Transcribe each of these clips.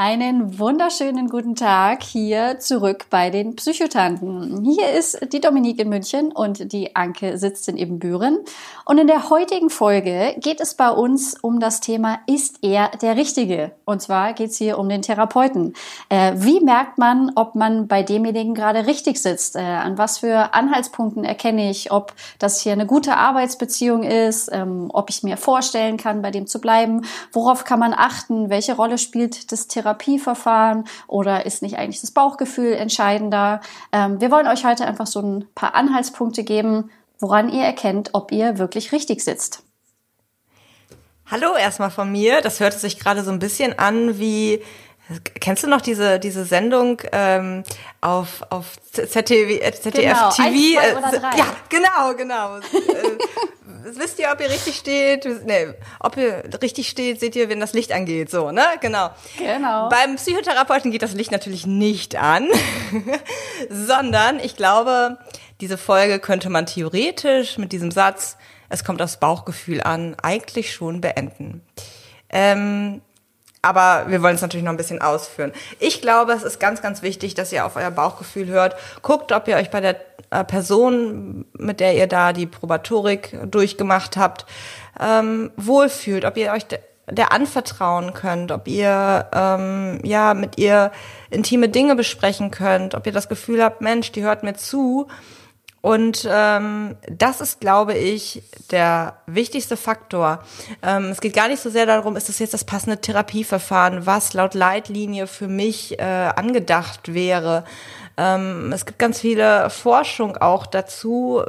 Einen wunderschönen guten Tag hier zurück bei den Psychotanten. Hier ist die Dominique in München und die Anke sitzt in Ebenbüren. Und in der heutigen Folge geht es bei uns um das Thema, ist er der Richtige? Und zwar geht es hier um den Therapeuten. Äh, wie merkt man, ob man bei demjenigen gerade richtig sitzt? Äh, an was für Anhaltspunkten erkenne ich, ob das hier eine gute Arbeitsbeziehung ist, ähm, ob ich mir vorstellen kann, bei dem zu bleiben? Worauf kann man achten? Welche Rolle spielt das Therapeuten? Therapieverfahren oder ist nicht eigentlich das Bauchgefühl entscheidender? Ähm, wir wollen euch heute einfach so ein paar Anhaltspunkte geben, woran ihr erkennt, ob ihr wirklich richtig sitzt. Hallo erstmal von mir. Das hörte sich gerade so ein bisschen an wie Kennst du noch diese diese Sendung ähm, auf auf ZDF, ZDF genau, TV? Eins, zwei oder drei. Ja, genau, genau. Äh, wisst ihr, ob ihr richtig steht? Nee, ob ihr richtig steht, seht ihr, wenn das Licht angeht, so, ne? Genau. Genau. Beim Psychotherapeuten geht das Licht natürlich nicht an, sondern ich glaube, diese Folge könnte man theoretisch mit diesem Satz, es kommt aufs Bauchgefühl an, eigentlich schon beenden. Ähm, aber wir wollen es natürlich noch ein bisschen ausführen. Ich glaube, es ist ganz, ganz wichtig, dass ihr auf euer Bauchgefühl hört. Guckt, ob ihr euch bei der äh, Person, mit der ihr da die Probatorik durchgemacht habt, ähm, wohlfühlt, ob ihr euch der anvertrauen könnt, ob ihr ähm, ja mit ihr intime Dinge besprechen könnt, ob ihr das Gefühl habt, Mensch, die hört mir zu und ähm, das ist, glaube ich, der wichtigste Faktor. Ähm, es geht gar nicht so sehr darum, ist das jetzt das passende Therapieverfahren, was laut Leitlinie für mich äh, angedacht wäre. Ähm, es gibt ganz viele Forschung auch dazu,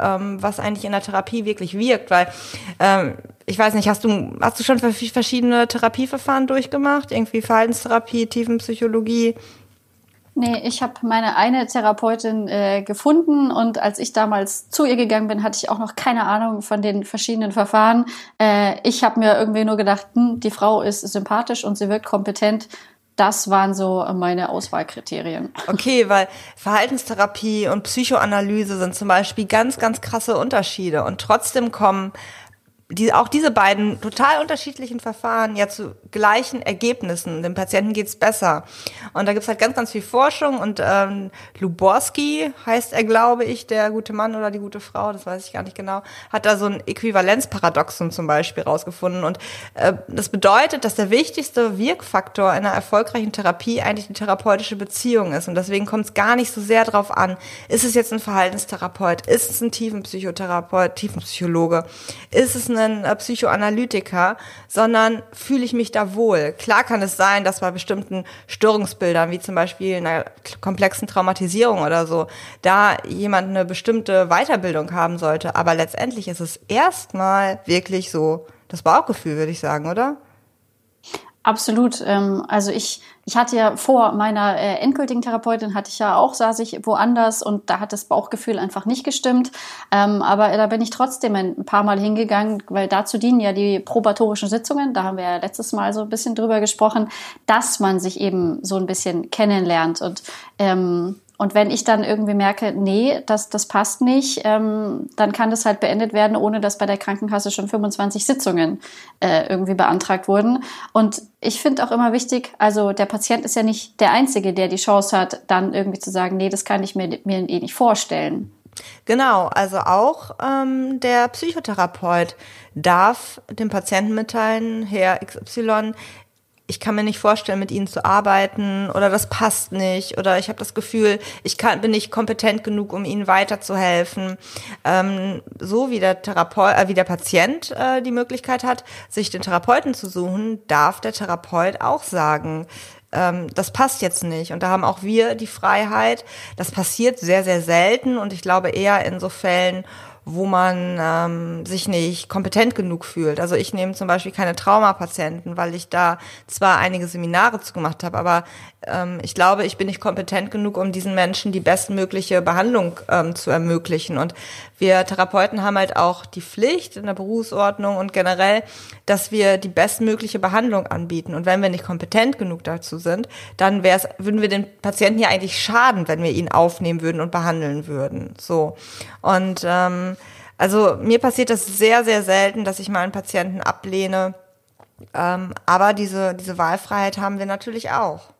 ähm, was eigentlich in der Therapie wirklich wirkt, weil ähm, ich weiß nicht, hast du hast du schon verschiedene Therapieverfahren durchgemacht? Irgendwie Verhaltenstherapie, Tiefenpsychologie? Nee, ich habe meine eine Therapeutin äh, gefunden und als ich damals zu ihr gegangen bin, hatte ich auch noch keine Ahnung von den verschiedenen Verfahren. Äh, ich habe mir irgendwie nur gedacht, hm, die Frau ist sympathisch und sie wirkt kompetent. Das waren so meine Auswahlkriterien. Okay, weil Verhaltenstherapie und Psychoanalyse sind zum Beispiel ganz, ganz krasse Unterschiede und trotzdem kommen die, auch diese beiden total unterschiedlichen Verfahren ja zu gleichen Ergebnissen. Dem Patienten geht's besser. Und da gibt's halt ganz, ganz viel Forschung und ähm, Luborski heißt er, glaube ich, der gute Mann oder die gute Frau, das weiß ich gar nicht genau, hat da so ein Äquivalenzparadoxon zum Beispiel rausgefunden. Und äh, das bedeutet, dass der wichtigste Wirkfaktor einer erfolgreichen Therapie eigentlich die therapeutische Beziehung ist. Und deswegen kommt es gar nicht so sehr drauf an, ist es jetzt ein Verhaltenstherapeut, ist es ein Tiefenpsychotherapeut, Tiefenpsychologe, ist es ein einen äh, Psychoanalytiker, sondern fühle ich mich da wohl. Klar kann es sein, dass bei bestimmten Störungsbildern, wie zum Beispiel einer komplexen Traumatisierung oder so, da jemand eine bestimmte Weiterbildung haben sollte. Aber letztendlich ist es erstmal wirklich so das Bauchgefühl, würde ich sagen, oder? Absolut. Ähm, also ich, ich hatte ja vor meiner äh, endgültigen Therapeutin hatte ich ja auch, saß ich woanders und da hat das Bauchgefühl einfach nicht gestimmt. Ähm, aber da bin ich trotzdem ein paar Mal hingegangen, weil dazu dienen ja die probatorischen Sitzungen. Da haben wir ja letztes Mal so ein bisschen drüber gesprochen, dass man sich eben so ein bisschen kennenlernt und ähm, und wenn ich dann irgendwie merke, nee, das, das passt nicht, ähm, dann kann das halt beendet werden, ohne dass bei der Krankenkasse schon 25 Sitzungen äh, irgendwie beantragt wurden. Und ich finde auch immer wichtig, also der Patient ist ja nicht der Einzige, der die Chance hat, dann irgendwie zu sagen, nee, das kann ich mir, mir eh nicht vorstellen. Genau, also auch ähm, der Psychotherapeut darf dem Patienten mitteilen, Herr XY, ich kann mir nicht vorstellen, mit ihnen zu arbeiten oder das passt nicht oder ich habe das Gefühl, ich kann, bin nicht kompetent genug, um ihnen weiterzuhelfen. Ähm, so wie der Therapeut, äh, wie der Patient äh, die Möglichkeit hat, sich den Therapeuten zu suchen, darf der Therapeut auch sagen, ähm, das passt jetzt nicht. Und da haben auch wir die Freiheit. Das passiert sehr, sehr selten und ich glaube eher in so Fällen, wo man ähm, sich nicht kompetent genug fühlt. Also ich nehme zum Beispiel keine Traumapatienten, weil ich da zwar einige Seminare zu gemacht habe, aber ähm, ich glaube, ich bin nicht kompetent genug, um diesen Menschen die bestmögliche Behandlung ähm, zu ermöglichen. Und wir Therapeuten haben halt auch die Pflicht in der Berufsordnung und generell, dass wir die bestmögliche Behandlung anbieten. Und wenn wir nicht kompetent genug dazu sind, dann wär's, würden wir den Patienten ja eigentlich schaden, wenn wir ihn aufnehmen würden und behandeln würden. So. Und ähm, also mir passiert das sehr, sehr selten, dass ich mal einen Patienten ablehne. Ähm, aber diese, diese Wahlfreiheit haben wir natürlich auch.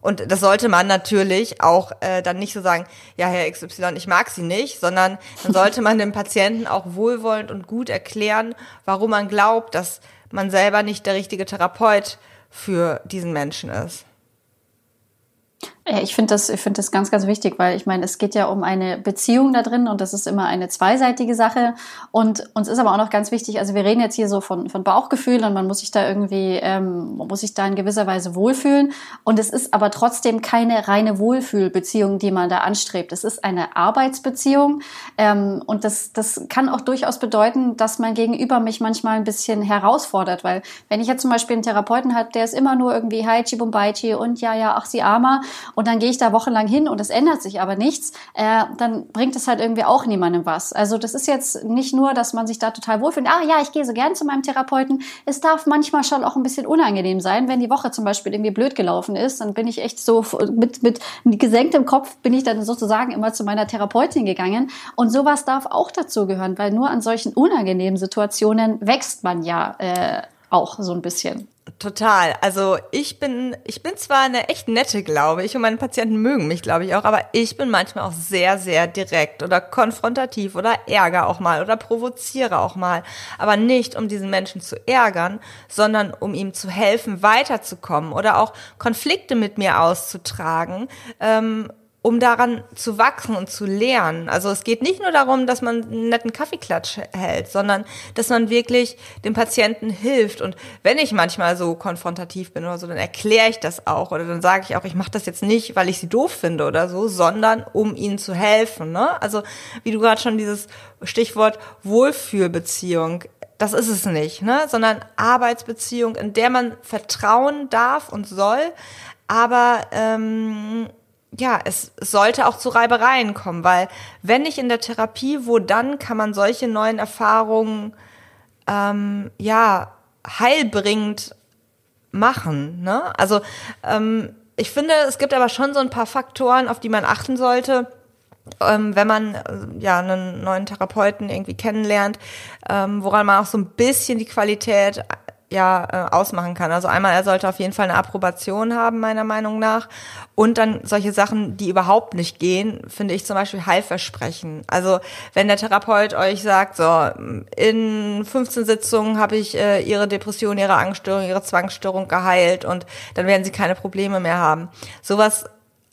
Und das sollte man natürlich auch äh, dann nicht so sagen, ja, Herr XY, ich mag Sie nicht, sondern dann sollte man dem Patienten auch wohlwollend und gut erklären, warum man glaubt, dass man selber nicht der richtige Therapeut für diesen Menschen ist. Ich finde das, ich finde das ganz, ganz wichtig, weil ich meine, es geht ja um eine Beziehung da drin und das ist immer eine zweiseitige Sache. Und uns ist aber auch noch ganz wichtig, also wir reden jetzt hier so von, von Bauchgefühl und man muss sich da irgendwie, ähm, muss sich da in gewisser Weise wohlfühlen. Und es ist aber trotzdem keine reine Wohlfühlbeziehung, die man da anstrebt. Es ist eine Arbeitsbeziehung. Ähm, und das, das kann auch durchaus bedeuten, dass mein Gegenüber mich manchmal ein bisschen herausfordert, weil wenn ich jetzt zum Beispiel einen Therapeuten habe, der ist immer nur irgendwie Hi, Chibumbaichi und ja, ja, ach, sie Armer und dann gehe ich da wochenlang hin und es ändert sich aber nichts, äh, dann bringt es halt irgendwie auch niemandem was. Also das ist jetzt nicht nur, dass man sich da total wohlfühlt. Ah ja, ich gehe so gern zu meinem Therapeuten. Es darf manchmal schon auch ein bisschen unangenehm sein, wenn die Woche zum Beispiel irgendwie blöd gelaufen ist. Dann bin ich echt so mit, mit gesenktem Kopf bin ich dann sozusagen immer zu meiner Therapeutin gegangen. Und sowas darf auch dazu gehören, weil nur an solchen unangenehmen Situationen wächst man ja äh, auch so ein bisschen. Total. Also ich bin, ich bin zwar eine echt nette, glaube ich, und meine Patienten mögen mich, glaube ich auch, aber ich bin manchmal auch sehr, sehr direkt oder konfrontativ oder ärger auch mal oder provoziere auch mal. Aber nicht, um diesen Menschen zu ärgern, sondern um ihm zu helfen, weiterzukommen oder auch Konflikte mit mir auszutragen. Ähm, um daran zu wachsen und zu lernen. Also es geht nicht nur darum, dass man einen netten Kaffeeklatsch hält, sondern dass man wirklich dem Patienten hilft. Und wenn ich manchmal so konfrontativ bin oder so, dann erkläre ich das auch oder dann sage ich auch, ich mache das jetzt nicht, weil ich sie doof finde oder so, sondern um ihnen zu helfen. Ne? Also wie du gerade schon dieses Stichwort Wohlfühlbeziehung das ist es nicht, ne? sondern Arbeitsbeziehung, in der man vertrauen darf und soll, aber ähm, ja, es sollte auch zu Reibereien kommen, weil wenn nicht in der Therapie, wo dann kann man solche neuen Erfahrungen ähm, ja heilbringend machen. Ne? Also ähm, ich finde, es gibt aber schon so ein paar Faktoren, auf die man achten sollte. Ähm, wenn man äh, ja einen neuen Therapeuten irgendwie kennenlernt, ähm, woran man auch so ein bisschen die Qualität ja äh, ausmachen kann. Also einmal, er sollte auf jeden Fall eine Approbation haben, meiner Meinung nach. Und dann solche Sachen, die überhaupt nicht gehen, finde ich zum Beispiel Heilversprechen. Also wenn der Therapeut euch sagt, so in 15 Sitzungen habe ich äh, ihre Depression, ihre Angststörung, ihre Zwangsstörung geheilt und dann werden sie keine Probleme mehr haben. Sowas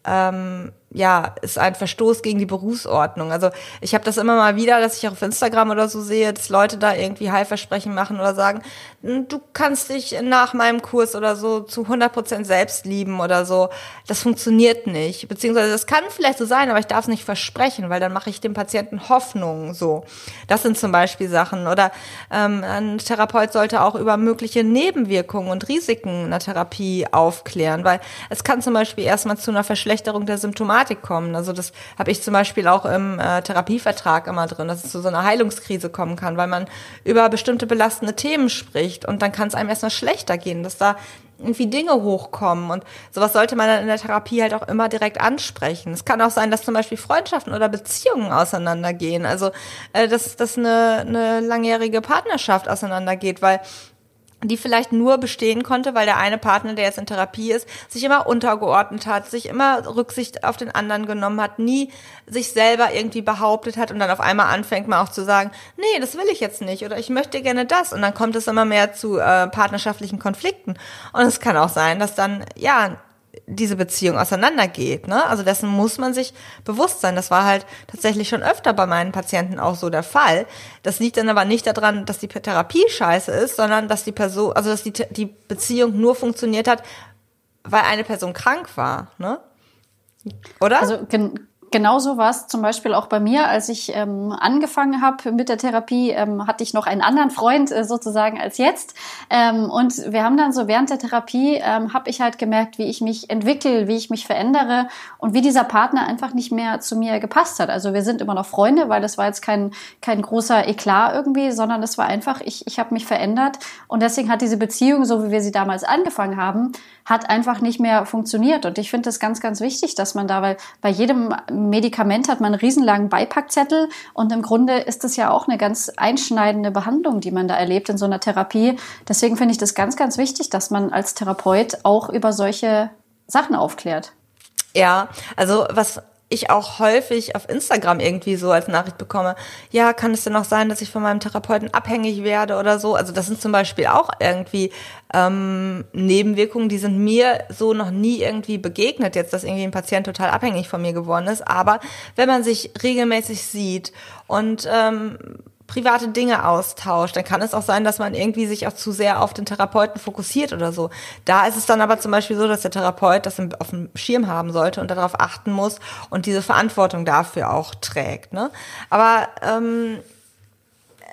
ähm, ja, ist ein Verstoß gegen die Berufsordnung. Also ich habe das immer mal wieder, dass ich auf Instagram oder so sehe, dass Leute da irgendwie Heilversprechen machen oder sagen, hm, du kannst dich nach meinem Kurs oder so zu 100 Prozent selbst lieben oder so. Das funktioniert nicht. Beziehungsweise das kann vielleicht so sein, aber ich darf es nicht versprechen, weil dann mache ich dem Patienten Hoffnung. So, das sind zum Beispiel Sachen. Oder ähm, ein Therapeut sollte auch über mögliche Nebenwirkungen und Risiken einer Therapie aufklären, weil es kann zum Beispiel erstmal zu einer Verschlechterung der Symptomatik Symptomatik kommen. Also das habe ich zum Beispiel auch im äh, Therapievertrag immer drin, dass es zu so einer Heilungskrise kommen kann, weil man über bestimmte belastende Themen spricht und dann kann es einem erstmal schlechter gehen, dass da irgendwie Dinge hochkommen und sowas sollte man dann in der Therapie halt auch immer direkt ansprechen. Es kann auch sein, dass zum Beispiel Freundschaften oder Beziehungen auseinandergehen, also äh, dass, dass eine, eine langjährige Partnerschaft auseinandergeht, weil die vielleicht nur bestehen konnte, weil der eine Partner, der jetzt in Therapie ist, sich immer untergeordnet hat, sich immer Rücksicht auf den anderen genommen hat, nie sich selber irgendwie behauptet hat und dann auf einmal anfängt man auch zu sagen, nee, das will ich jetzt nicht oder ich möchte gerne das. Und dann kommt es immer mehr zu äh, partnerschaftlichen Konflikten. Und es kann auch sein, dass dann ja diese Beziehung auseinandergeht. Ne? Also dessen muss man sich bewusst sein. Das war halt tatsächlich schon öfter bei meinen Patienten auch so der Fall. Das liegt dann aber nicht daran, dass die Therapie scheiße ist, sondern dass die Person, also dass die, die Beziehung nur funktioniert hat, weil eine Person krank war. Ne? Oder? Also Genauso war es zum Beispiel auch bei mir, als ich ähm, angefangen habe mit der Therapie, ähm, hatte ich noch einen anderen Freund äh, sozusagen als jetzt. Ähm, und wir haben dann so während der Therapie, ähm, habe ich halt gemerkt, wie ich mich entwickle, wie ich mich verändere und wie dieser Partner einfach nicht mehr zu mir gepasst hat. Also wir sind immer noch Freunde, weil das war jetzt kein, kein großer Eklat irgendwie, sondern es war einfach, ich, ich habe mich verändert und deswegen hat diese Beziehung, so wie wir sie damals angefangen haben, hat einfach nicht mehr funktioniert. Und ich finde das ganz, ganz wichtig, dass man da, weil bei jedem Medikament hat man einen riesenlangen Beipackzettel und im Grunde ist das ja auch eine ganz einschneidende Behandlung, die man da erlebt in so einer Therapie. Deswegen finde ich das ganz, ganz wichtig, dass man als Therapeut auch über solche Sachen aufklärt. Ja, also was ich auch häufig auf Instagram irgendwie so als Nachricht bekomme, ja, kann es denn auch sein, dass ich von meinem Therapeuten abhängig werde oder so? Also das sind zum Beispiel auch irgendwie ähm, Nebenwirkungen, die sind mir so noch nie irgendwie begegnet, jetzt, dass irgendwie ein Patient total abhängig von mir geworden ist. Aber wenn man sich regelmäßig sieht und ähm, private Dinge austauscht, dann kann es auch sein, dass man irgendwie sich auch zu sehr auf den Therapeuten fokussiert oder so. Da ist es dann aber zum Beispiel so, dass der Therapeut das auf dem Schirm haben sollte und darauf achten muss und diese Verantwortung dafür auch trägt. Ne? Aber ähm,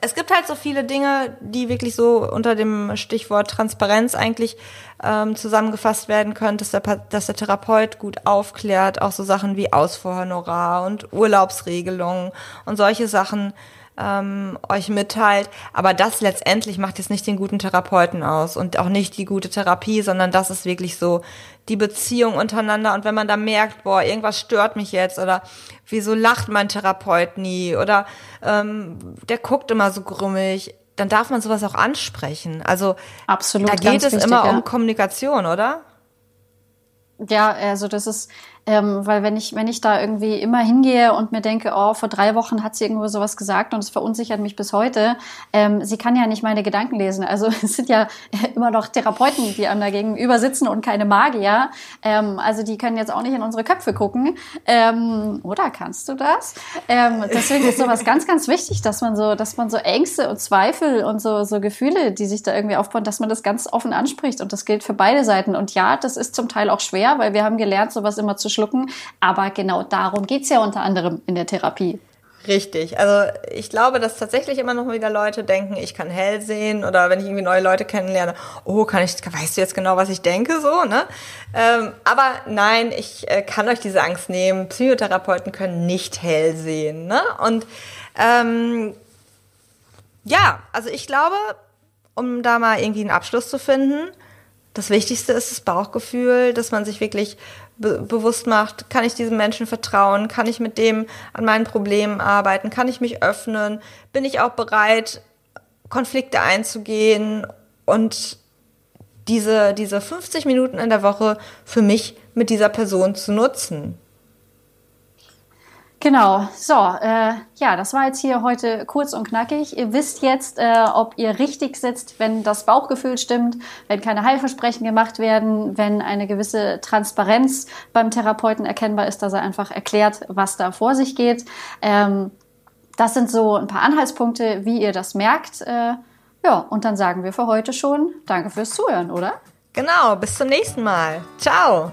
es gibt halt so viele Dinge, die wirklich so unter dem Stichwort Transparenz eigentlich ähm, zusammengefasst werden können, dass der, dass der Therapeut gut aufklärt, auch so Sachen wie Ausfuhrhonorar und Urlaubsregelungen und solche Sachen ähm, euch mitteilt. Aber das letztendlich macht jetzt nicht den guten Therapeuten aus und auch nicht die gute Therapie, sondern das ist wirklich so die Beziehung untereinander. Und wenn man da merkt, boah, irgendwas stört mich jetzt oder wieso lacht mein Therapeut nie oder ähm, der guckt immer so grummig, dann darf man sowas auch ansprechen. Also Absolut, da geht es wichtig, immer ja. um Kommunikation, oder? Ja, also das ist, ähm, weil wenn ich, wenn ich da irgendwie immer hingehe und mir denke, oh, vor drei Wochen hat sie irgendwo sowas gesagt und es verunsichert mich bis heute, ähm, sie kann ja nicht meine Gedanken lesen. Also es sind ja immer noch Therapeuten, die einem da gegenüber sitzen und keine Magier. Ähm, also die können jetzt auch nicht in unsere Köpfe gucken. Ähm, oder kannst du das? Ähm, deswegen ist sowas ganz, ganz wichtig, dass man so, dass man so Ängste und Zweifel und so, so Gefühle, die sich da irgendwie aufbauen, dass man das ganz offen anspricht. Und das gilt für beide Seiten. Und ja, das ist zum Teil auch schwer, weil wir haben gelernt, sowas immer zu schlucken. Aber genau darum geht's ja unter anderem in der Therapie. Richtig. Also ich glaube, dass tatsächlich immer noch wieder Leute denken, ich kann hell sehen oder wenn ich irgendwie neue Leute kennenlerne, oh, kann ich, weißt du jetzt genau, was ich denke, so, ne? Ähm, aber nein, ich äh, kann euch diese Angst nehmen. Psychotherapeuten können nicht hell sehen, ne? Und ähm, ja, also ich glaube, um da mal irgendwie einen Abschluss zu finden, das Wichtigste ist das Bauchgefühl, dass man sich wirklich be bewusst macht, kann ich diesem Menschen vertrauen, kann ich mit dem an meinen Problemen arbeiten, kann ich mich öffnen, bin ich auch bereit, Konflikte einzugehen und diese, diese 50 Minuten in der Woche für mich mit dieser Person zu nutzen. Genau, so, äh, ja, das war jetzt hier heute kurz und knackig. Ihr wisst jetzt, äh, ob ihr richtig sitzt, wenn das Bauchgefühl stimmt, wenn keine Heilversprechen gemacht werden, wenn eine gewisse Transparenz beim Therapeuten erkennbar ist, dass er einfach erklärt, was da vor sich geht. Ähm, das sind so ein paar Anhaltspunkte, wie ihr das merkt. Äh, ja, und dann sagen wir für heute schon Danke fürs Zuhören, oder? Genau, bis zum nächsten Mal. Ciao.